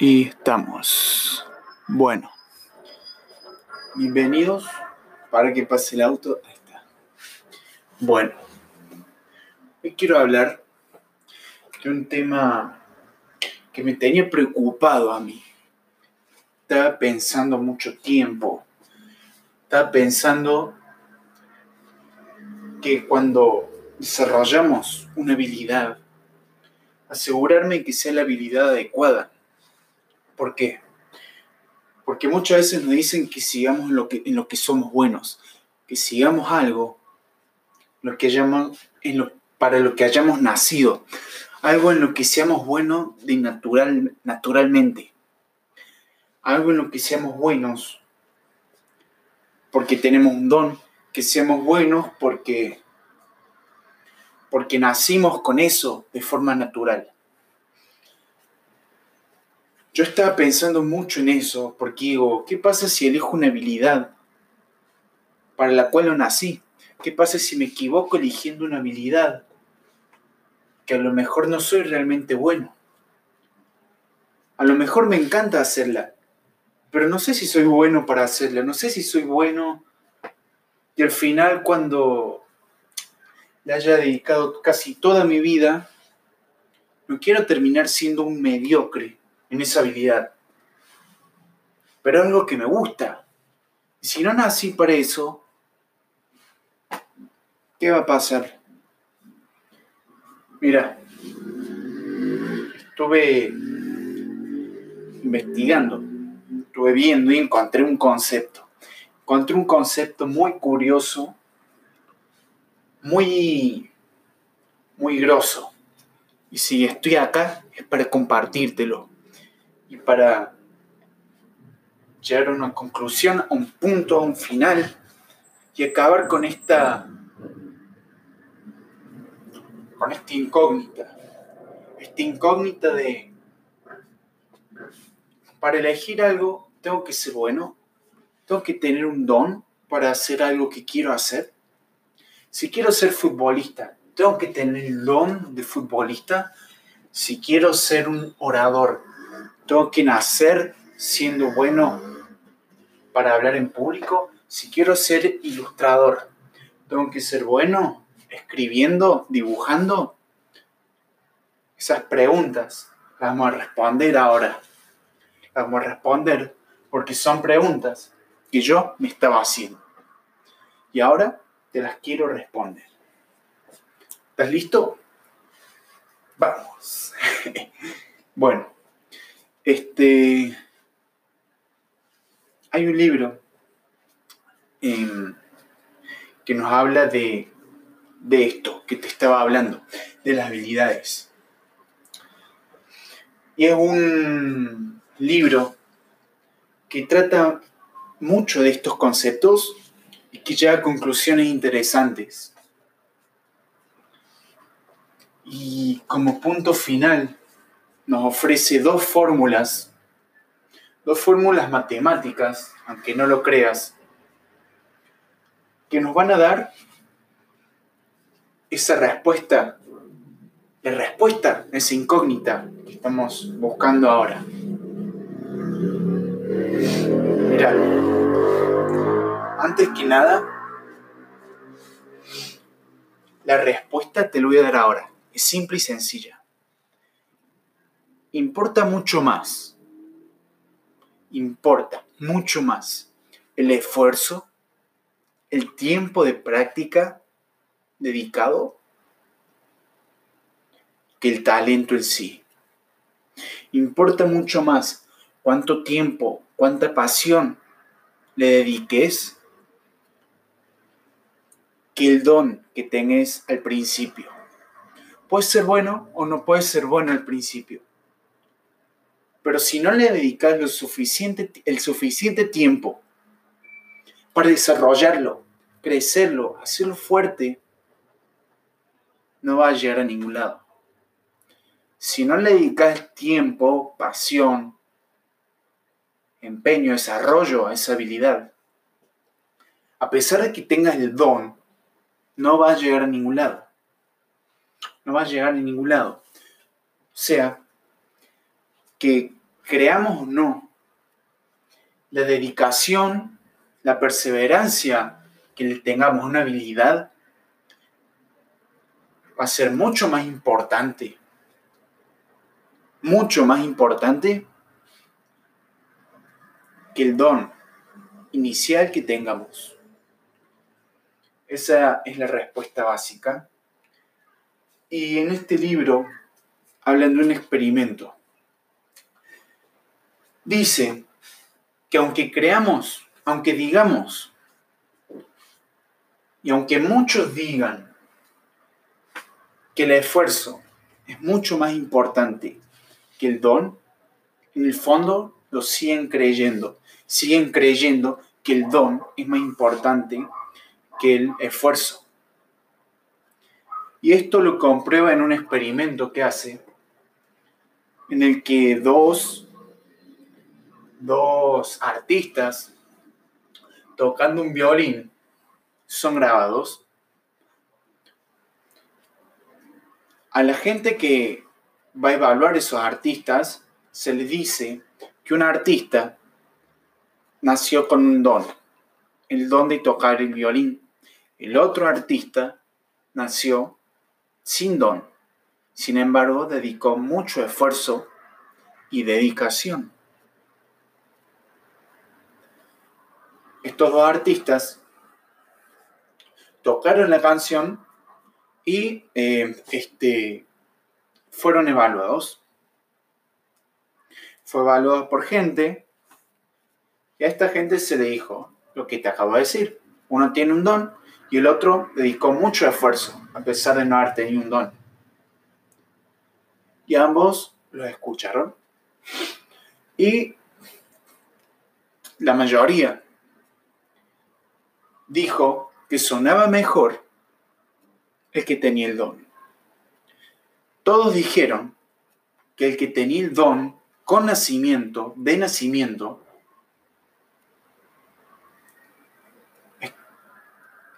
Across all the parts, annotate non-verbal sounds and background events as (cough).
Y estamos. Bueno. Bienvenidos. Para que pase el auto. Ahí está. Bueno. Hoy quiero hablar de un tema que me tenía preocupado a mí. Estaba pensando mucho tiempo. Estaba pensando que cuando desarrollamos una habilidad, asegurarme que sea la habilidad adecuada ¿Por qué? Porque muchas veces nos dicen que sigamos en lo que, en lo que somos buenos, que sigamos algo lo que llaman, en lo, para lo que hayamos nacido, algo en lo que seamos buenos de natural, naturalmente, algo en lo que seamos buenos porque tenemos un don, que seamos buenos porque, porque nacimos con eso de forma natural. Yo estaba pensando mucho en eso, porque digo, ¿qué pasa si elijo una habilidad para la cual no nací? ¿Qué pasa si me equivoco eligiendo una habilidad que a lo mejor no soy realmente bueno? A lo mejor me encanta hacerla, pero no sé si soy bueno para hacerla, no sé si soy bueno. Y al final cuando le haya dedicado casi toda mi vida, no quiero terminar siendo un mediocre en esa habilidad. Pero algo que me gusta. Y si no nací para eso, ¿qué va a pasar? Mira, estuve investigando, estuve viendo y encontré un concepto. Encontré un concepto muy curioso, muy, muy grosso. Y si estoy acá es para compartírtelo y para llegar a una conclusión, a un punto, a un final y acabar con esta con esta incógnita, esta incógnita de para elegir algo tengo que ser bueno, tengo que tener un don para hacer algo que quiero hacer. Si quiero ser futbolista, tengo que tener el don de futbolista. Si quiero ser un orador, tengo que nacer siendo bueno para hablar en público. Si quiero ser ilustrador, tengo que ser bueno escribiendo, dibujando. Esas preguntas las vamos a responder ahora. Las vamos a responder porque son preguntas que yo me estaba haciendo. Y ahora te las quiero responder. ¿Estás listo? Vamos. (laughs) bueno. Este, hay un libro em, que nos habla de, de esto que te estaba hablando, de las habilidades. Y es un libro que trata mucho de estos conceptos y que llega a conclusiones interesantes. Y como punto final, nos ofrece dos fórmulas, dos fórmulas matemáticas, aunque no lo creas, que nos van a dar esa respuesta, la respuesta, esa incógnita que estamos buscando ahora. Mira, antes que nada, la respuesta te lo voy a dar ahora. Es simple y sencilla importa mucho más, importa mucho más el esfuerzo, el tiempo de práctica dedicado que el talento en sí. Importa mucho más cuánto tiempo, cuánta pasión le dediques que el don que tengas al principio. Puede ser bueno o no puede ser bueno al principio. Pero si no le dedicas lo suficiente, el suficiente tiempo para desarrollarlo, crecerlo, hacerlo fuerte, no va a llegar a ningún lado. Si no le dedicas tiempo, pasión, empeño, desarrollo a esa habilidad, a pesar de que tengas el don, no va a llegar a ningún lado. No va a llegar a ningún lado. O sea, que creamos o no, la dedicación, la perseverancia que le tengamos una habilidad va a ser mucho más importante, mucho más importante que el don inicial que tengamos. Esa es la respuesta básica. Y en este libro hablan de un experimento. Dice que aunque creamos, aunque digamos, y aunque muchos digan que el esfuerzo es mucho más importante que el don, en el fondo lo siguen creyendo. Siguen creyendo que el don es más importante que el esfuerzo. Y esto lo comprueba en un experimento que hace, en el que dos, dos artistas tocando un violín son grabados. A la gente que va a evaluar esos artistas se le dice que un artista nació con un don, el don de tocar el violín. El otro artista nació sin don. Sin embargo, dedicó mucho esfuerzo y dedicación. Estos dos artistas tocaron la canción y eh, este, fueron evaluados. Fue evaluado por gente y a esta gente se le dijo lo que te acabo de decir. Uno tiene un don y el otro dedicó mucho esfuerzo a pesar de no haber tenido un don. Y ambos lo escucharon. Y la mayoría dijo que sonaba mejor el que tenía el don. Todos dijeron que el que tenía el don con nacimiento, de nacimiento,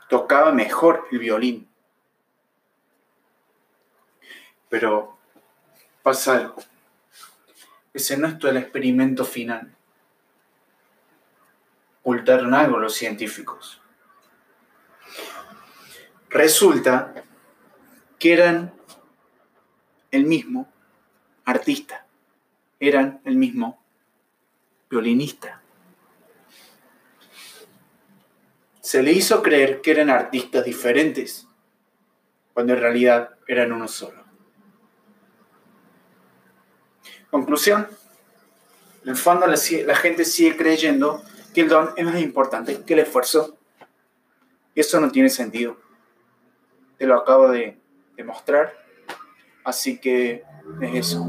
tocaba mejor el violín. Pero pasa algo. Ese no es todo el experimento final. Ocultaron algo los científicos. Resulta que eran el mismo artista, eran el mismo violinista. Se le hizo creer que eran artistas diferentes, cuando en realidad eran uno solo. Conclusión, en el fondo la, gente sigue creyendo que el don es más importante que el esfuerzo. Eso no tiene sentido. Te lo acabo de demostrar. Así que es eso.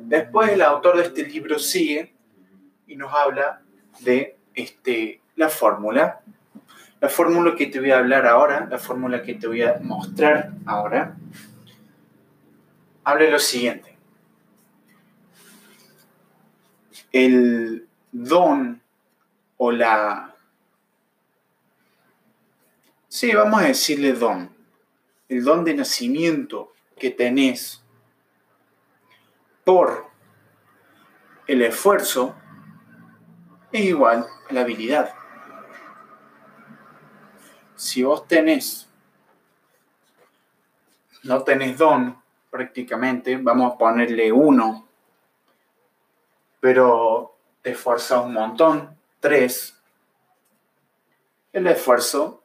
Después el autor de este libro sigue y nos habla de este, la fórmula. La fórmula que te voy a hablar ahora, la fórmula que te voy a mostrar ahora, habla lo siguiente. el don o la... Sí, vamos a decirle don. El don de nacimiento que tenés por el esfuerzo es igual a la habilidad. Si vos tenés, no tenés don prácticamente, vamos a ponerle uno pero te esfuerzas un montón. Tres, el esfuerzo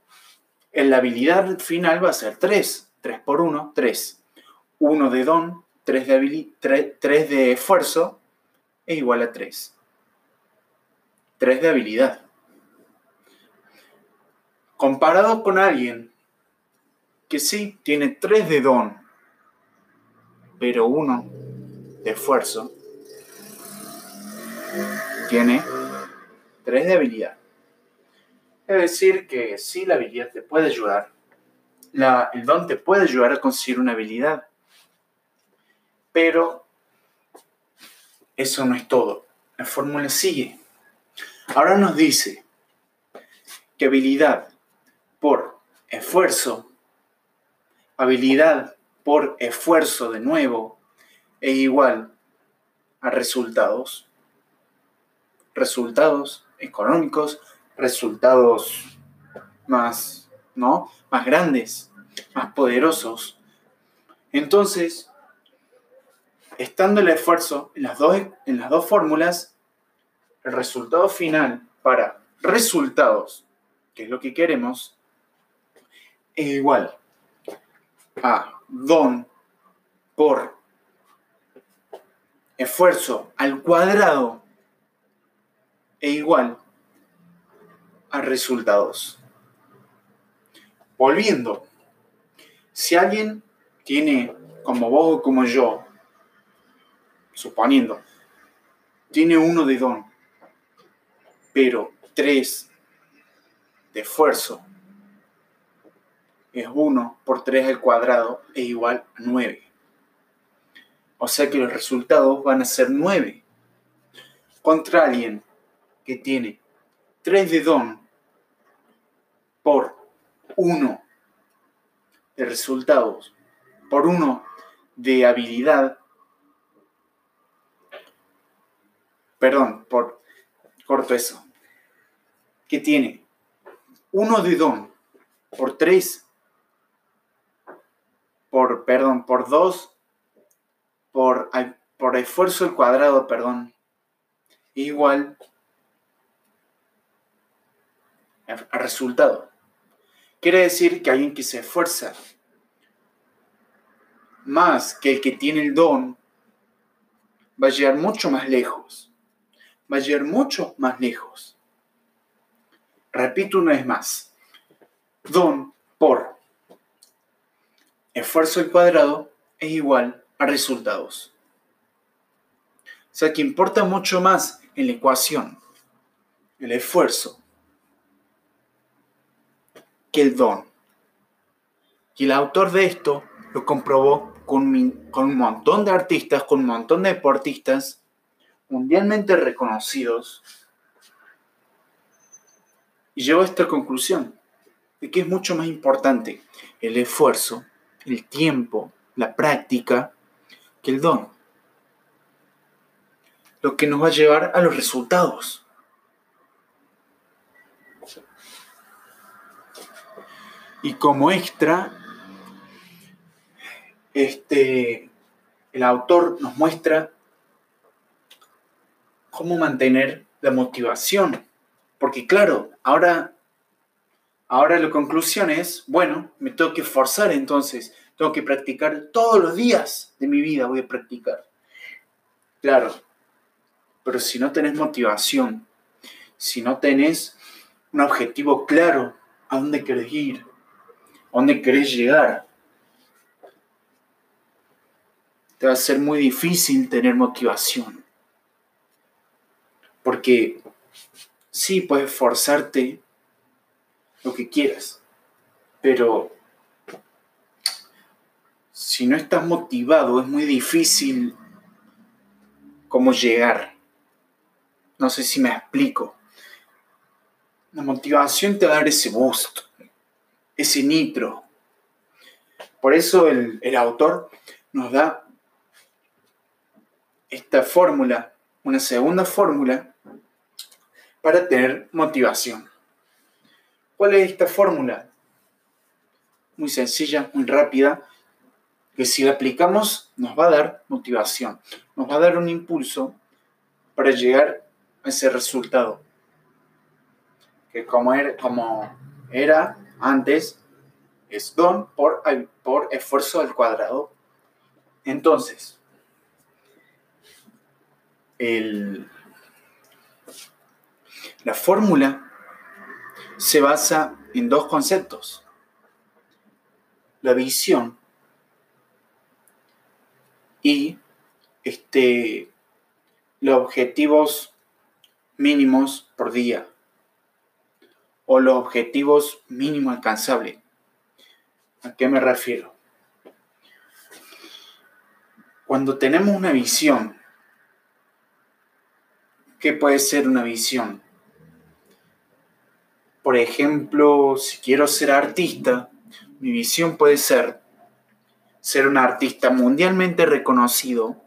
en la habilidad final va a ser tres. Tres por uno, tres. Uno de don, tres de, tres de esfuerzo es igual a tres. Tres de habilidad. Comparado con alguien que sí tiene tres de don, pero uno de esfuerzo, tiene tres de habilidad. Es decir, que sí, la habilidad te puede ayudar. el don te puede ayudar a conseguir una habilidad. Pero eso no es todo. La fórmula sigue. Ahora nos dice que habilidad por esfuerzo, habilidad por esfuerzo de nuevo, es igual a resultados. Resultados económicos, resultados más, ¿no? Más grandes, más poderosos. Entonces, estando el esfuerzo en las dos, en las dos fórmulas, el resultado final para resultados, que es lo que queremos, es igual a don por esfuerzo al cuadrado e igual a resultados. Volviendo, si alguien tiene, como vos o como yo, suponiendo, tiene uno de don, pero tres de esfuerzo, es 1 por 3 al cuadrado es igual a 9. O sea que los resultados van a ser 9. Contra alguien que tiene 3 de don por 1 de resultados, por 1 de habilidad, perdón, por corto eso, que tiene 1 de don por 3 por, perdón, por 2, por, por esfuerzo al cuadrado, perdón, igual a resultado. Quiere decir que alguien que se esfuerza más que el que tiene el don va a llegar mucho más lejos. Va a llegar mucho más lejos. Repito una vez más. Don por esfuerzo al cuadrado es igual a resultados. O sea que importa mucho más en la ecuación el esfuerzo que el don. Y el autor de esto lo comprobó con, con un montón de artistas, con un montón de deportistas mundialmente reconocidos. Y llegó a esta conclusión de que es mucho más importante el esfuerzo el tiempo, la práctica, que el don. Lo que nos va a llevar a los resultados. Y como extra, este, el autor nos muestra cómo mantener la motivación. Porque claro, ahora Ahora la conclusión es, bueno, me tengo que esforzar entonces, tengo que practicar todos los días de mi vida, voy a practicar. Claro, pero si no tenés motivación, si no tenés un objetivo claro a dónde querés ir, dónde querés llegar, te va a ser muy difícil tener motivación. Porque sí, puedes esforzarte lo que quieras. Pero si no estás motivado, es muy difícil cómo llegar. No sé si me explico. La motivación te va a dar ese boost, ese nitro. Por eso el, el autor nos da esta fórmula, una segunda fórmula, para tener motivación. ¿Cuál es esta fórmula? Muy sencilla, muy rápida, que si la aplicamos nos va a dar motivación, nos va a dar un impulso para llegar a ese resultado. Que como era, como era antes, es don por, por esfuerzo al cuadrado. Entonces, la fórmula se basa en dos conceptos. La visión y este, los objetivos mínimos por día o los objetivos mínimos alcanzables. ¿A qué me refiero? Cuando tenemos una visión, ¿qué puede ser una visión? Por ejemplo, si quiero ser artista, mi visión puede ser ser un artista mundialmente reconocido,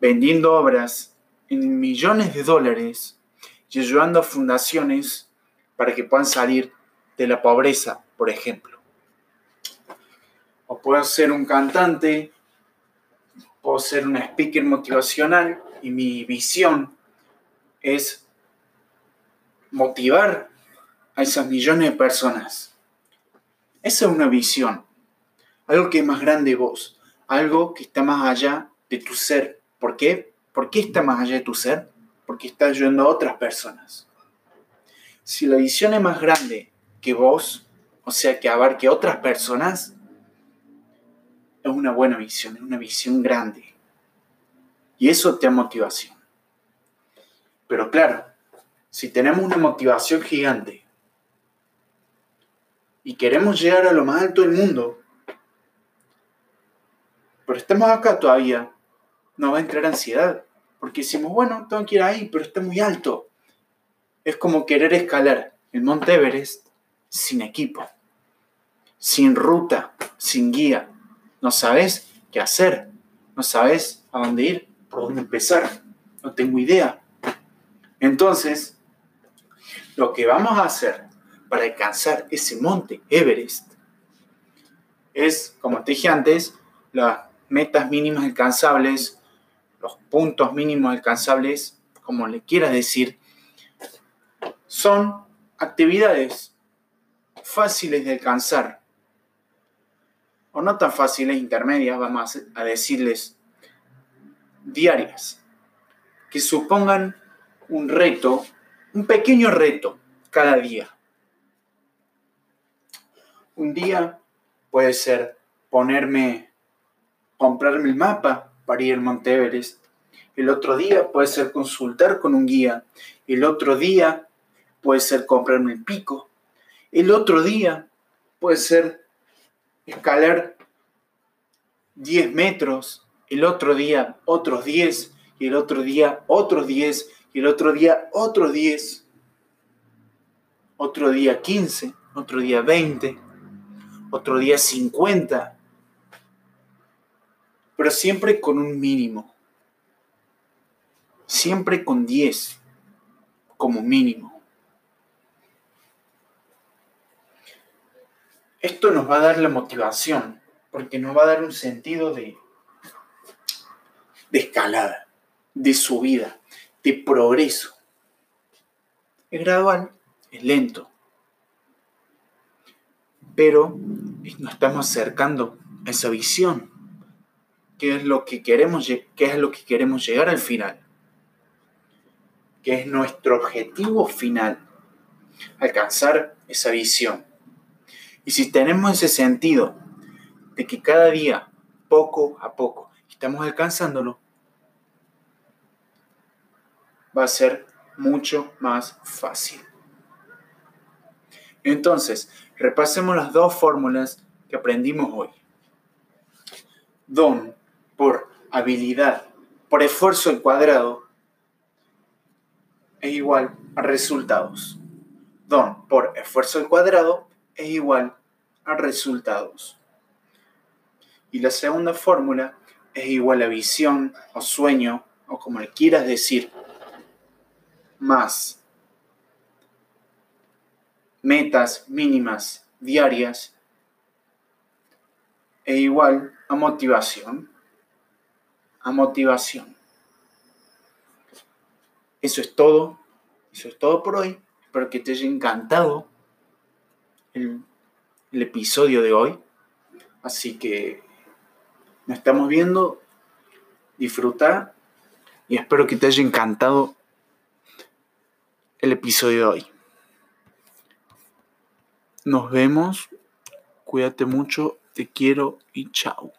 vendiendo obras en millones de dólares y ayudando a fundaciones para que puedan salir de la pobreza, por ejemplo. O puedo ser un cantante, puedo ser un speaker motivacional y mi visión es motivar a esas millones de personas. Esa es una visión, algo que es más grande de vos, algo que está más allá de tu ser. ¿Por qué? ¿Por qué está más allá de tu ser? Porque está ayudando a otras personas. Si la visión es más grande que vos, o sea, que abarque otras personas, es una buena visión, es una visión grande. Y eso te da motivación. Pero claro, si tenemos una motivación gigante y queremos llegar a lo más alto del mundo, pero estamos acá todavía, nos va a entrar ansiedad. Porque decimos, bueno, tengo que ir ahí, pero está muy alto. Es como querer escalar el Monte Everest sin equipo, sin ruta, sin guía. No sabes qué hacer, no sabes a dónde ir, por dónde empezar. No tengo idea. Entonces, lo que vamos a hacer para alcanzar ese monte Everest es, como te dije antes, las metas mínimas alcanzables, los puntos mínimos alcanzables, como le quieras decir, son actividades fáciles de alcanzar, o no tan fáciles, intermedias, vamos a decirles, diarias, que supongan un reto, un pequeño reto cada día. Un día puede ser ponerme, comprarme el mapa para ir al Monte Everest. El otro día puede ser consultar con un guía. El otro día puede ser comprarme el pico. El otro día puede ser escalar 10 metros. El otro día otros 10. Y el otro día otros 10. Y el otro día otros 10. Otro día 15. Otro día 20. Otro día 50 pero siempre con un mínimo. Siempre con 10 como mínimo. Esto nos va a dar la motivación, porque nos va a dar un sentido de, de escalada, de subida, de progreso. Es gradual, es lento, pero nos estamos acercando a esa visión qué es lo que queremos, qué es lo que queremos llegar al final, qué es nuestro objetivo final, alcanzar esa visión. Y si tenemos ese sentido de que cada día, poco a poco, estamos alcanzándolo, va a ser mucho más fácil. Entonces, repasemos las dos fórmulas que aprendimos hoy. Don por habilidad por esfuerzo al cuadrado es igual a resultados. Don por esfuerzo al cuadrado es igual a resultados. Y la segunda fórmula es igual a visión o sueño o como le quieras decir, más metas mínimas diarias es igual a motivación a motivación. Eso es todo. Eso es todo por hoy. Espero que te haya encantado el, episodio de hoy. Así que nos estamos viendo. Disfruta. Y espero que te haya encantado el episodio de hoy. Nos vemos. Cuídate mucho. Te quiero y chao.